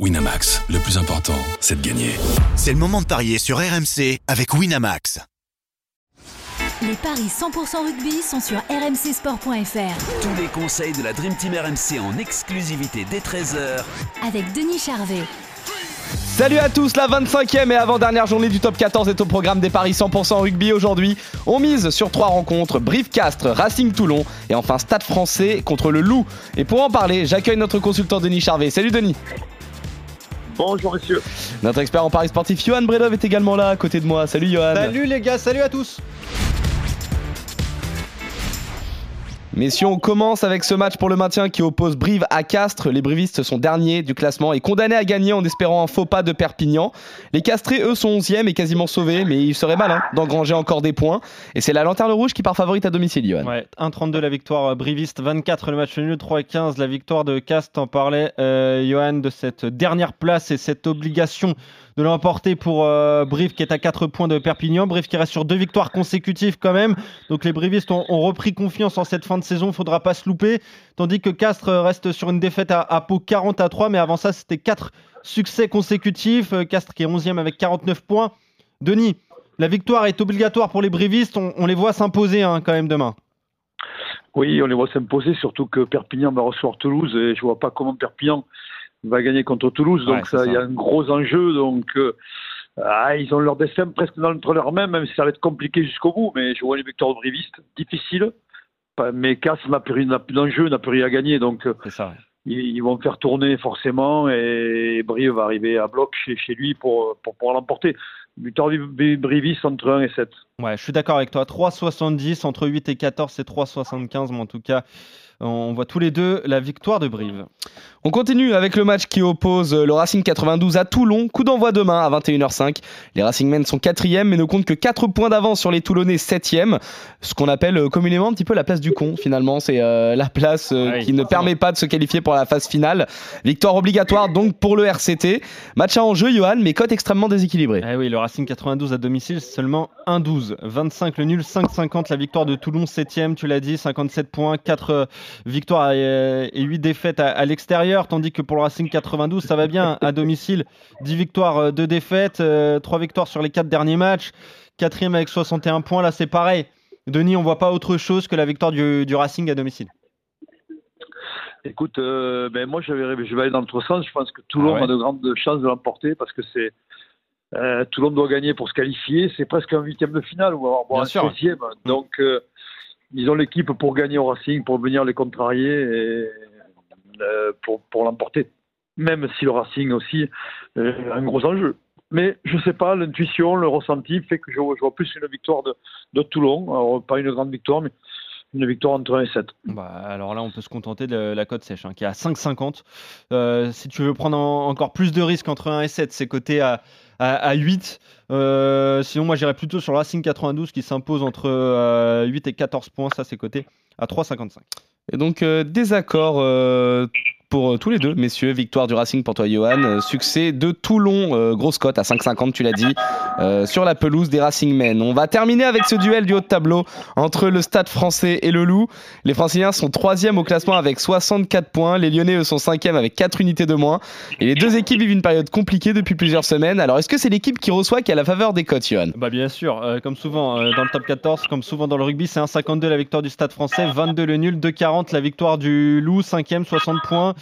Winamax, le plus important, c'est de gagner. C'est le moment de parier sur RMC avec Winamax. Les paris 100% rugby sont sur rmcsport.fr. Tous les conseils de la Dream Team RMC en exclusivité dès 13h Avec Denis Charvet. Salut à tous, la 25e et avant-dernière journée du top 14 est au programme des paris 100% rugby aujourd'hui. On mise sur trois rencontres, Brive-Castres, Racing Toulon et enfin Stade français contre le Loup. Et pour en parler, j'accueille notre consultant Denis Charvet. Salut Denis Bonjour messieurs. Notre expert en paris sportif Johan Bredov est également là à côté de moi. Salut Johan. Salut les gars, salut à tous. Messieurs, on commence avec ce match pour le maintien qui oppose Brive à Castres. Les brivistes sont derniers du classement et condamnés à gagner en espérant un faux pas de Perpignan. Les Castrés, eux, sont 11e et quasiment sauvés, mais il serait malin d'engranger encore des points. Et c'est la lanterne rouge qui part favorite à domicile, Johan. Ouais, 1-32 la victoire euh, briviste, 24 le match nul, 3-15 la victoire de Castres. T'en parlais, euh, Johan, de cette dernière place et cette obligation de l'emporter pour euh, Brive qui est à 4 points de Perpignan. Brive qui reste sur deux victoires consécutives quand même. Donc les Brivistes ont, repris confiance en cette fin de saison. Faudra pas se louper. Tandis que Castres reste sur une défaite à, à Pau 40 à 3. Mais avant ça, c'était 4 succès consécutifs. Euh, Castres qui est 11e avec 49 points. Denis, la victoire est obligatoire pour les Brivistes. On, les voit s'imposer hein, quand même demain. Oui, on les voit s'imposer, surtout que Perpignan va recevoir Toulouse et je vois pas comment Perpignan va gagner contre Toulouse. Donc ça, il y a un gros enjeu. Donc euh, ah, ils ont leur destin presque dans entre leurs mains, même si ça va être compliqué jusqu'au bout. Mais je vois les victoires brivistes difficiles. Mais Cass n'a plus, plus d'enjeu, n'a plus rien à gagner. Donc ça, ils, vont faire tourner forcément et Brive va arriver à bloc chez, chez lui pour, pour pouvoir l'emporter. Victoire Brivis entre 1 et 7. Ouais, je suis d'accord avec toi. 3,70 entre 8 et 14, c'est 3,75. Mais en tout cas, on voit tous les deux la victoire de Brive. On continue avec le match qui oppose le Racing 92 à Toulon. Coup d'envoi demain à 21h05. Les Racingmen sont 4 mais ne comptent que 4 points d'avance sur les Toulonnais 7e. Ce qu'on appelle euh, communément un petit peu la place du con finalement. C'est euh, la place euh, qui ne permet pas de se qualifier pour la phase finale. Victoire obligatoire donc pour le RCT. Match à enjeu, Johan, mais cote extrêmement déséquilibrée. Eh oui, le Racing 92 à domicile, seulement 1-12. 25 le nul, 5-50 la victoire de Toulon 7e, tu l'as dit, 57 points, 4 victoires et 8 défaites à, l'extérieur, tandis que pour le Racing 92, ça va bien à domicile. 10 victoires, 2 défaites, 3 euh, victoires sur les 4 derniers matchs. Quatrième avec 61 points, là c'est pareil. Denis, on voit pas autre chose que la victoire du, Racing à domicile. Écoute, euh, ben moi je vais aller dans l'autre sens. Je pense que Toulon ah a de grandes chances de l'emporter parce que c'est euh, Toulon doit gagner pour se qualifier. C'est presque un huitième de finale ou avoir un septième. Donc ils ont l'équipe pour gagner au Racing, pour venir les contrarier et euh, pour, pour l'emporter. Même si le Racing aussi euh, a un gros enjeu. Mais je ne sais pas, l'intuition, le ressenti fait que je, vois plus une victoire de, de Toulon. Alors, pas une grande victoire, mais une victoire entre 1 et 7. Bah, alors là, on peut se contenter de la cote sèche, hein, qui est à 5,50. Euh, si tu veux prendre encore plus de risques entre 1 et 7, c'est coté à, à, 8. Euh, sinon, moi, j'irais plutôt sur le Racing 92 qui s'impose entre 8 euh, et 14 points. Ça, c'est coté à 3,55. Et donc, désaccord pour euh, tous les deux, messieurs. Victoire du Racing pour toi, Johan. Euh, succès de Toulon, euh, grosse cote à 5,50, tu l'as dit, sur la pelouse des Racing Men. On va terminer avec ce duel du haut de tableau entre le Stade français et le Loup. Les Franciliens sont troisième au classement avec 64 points. Les Lyonnais, eux, sont cinquième avec 4 unités de moins. Et les deux équipes vivent une période compliquée depuis plusieurs semaines. Alors, est-ce que c'est l'équipe qui reçoit qui a la faveur des cotes, Johan? Bah, bien sûr. comme souvent dans le top 14, comme souvent dans le rugby, c'est 1,52 la victoire du Stade français, 22 le nul, 2,40 la victoire du Loup, cinquième, 60 points.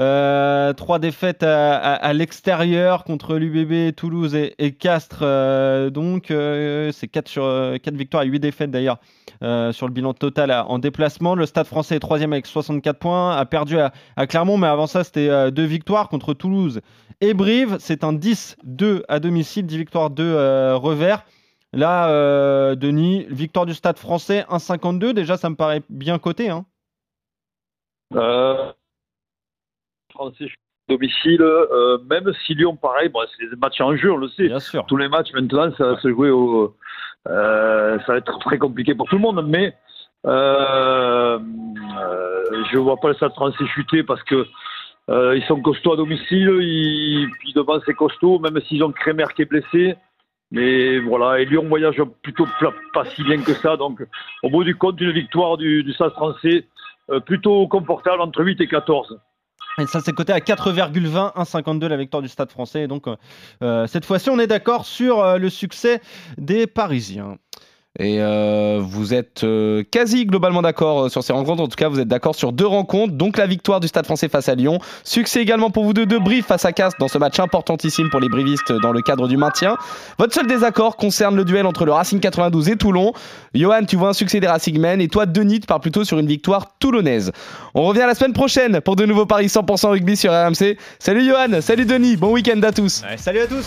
Euh, trois défaites à, l'extérieur contre l'UBB, Toulouse et, Castres. Euh, donc, euh, c'est 4, sur, 4 victoires et 8 défaites d'ailleurs sur le bilan total en déplacement. Le Stade français est troisième avec 64 points, a perdu à, Clermont, mais avant ça, c'était deux victoires contre Toulouse et Brive. C'est un 10-2 à domicile, 10 victoires, 2 revers. Là, Denis, victoire du Stade français, 1,52. Déjà, ça me paraît bien coté. Hein français domicile, euh, même si Lyon, pareil, bon, c'est des matchs en jeu, on le sait. Bien sûr. Tous les matchs maintenant, ça va se jouer au. Euh, ça va être très compliqué pour tout le monde, mais euh, je vois pas le Stade français chuter parce que ils sont costauds à domicile, ils, puis devant c'est costaud, même s'ils ont Crémer qui est blessé. Mais voilà, et Lyon voyage plutôt pas si bien que ça. Donc, au bout du compte, une victoire du, du Stade français plutôt confortable entre 8 et 14. Et ça, c'est coté à 4,20, 1,52 la victoire du Stade français. Et donc, euh, cette fois-ci, on est d'accord sur le succès des Parisiens. Et euh, vous êtes euh, quasi globalement d'accord euh, sur ces rencontres. En tout cas, vous êtes d'accord sur deux rencontres. Donc la victoire du Stade français face à Lyon. Succès également pour vous deux de Brive face à Castres dans ce match importantissime pour les brivistes dans le cadre du maintien. Votre seul désaccord concerne le duel entre le Racing 92 et Toulon. Johan, tu vois un succès des Racing Men. Et toi, Denis, tu pars plutôt sur une victoire toulonnaise. On revient la semaine prochaine pour de nouveaux paris 100% rugby sur RMC. Salut Johan, salut Denis, bon week-end à tous. salut à tous.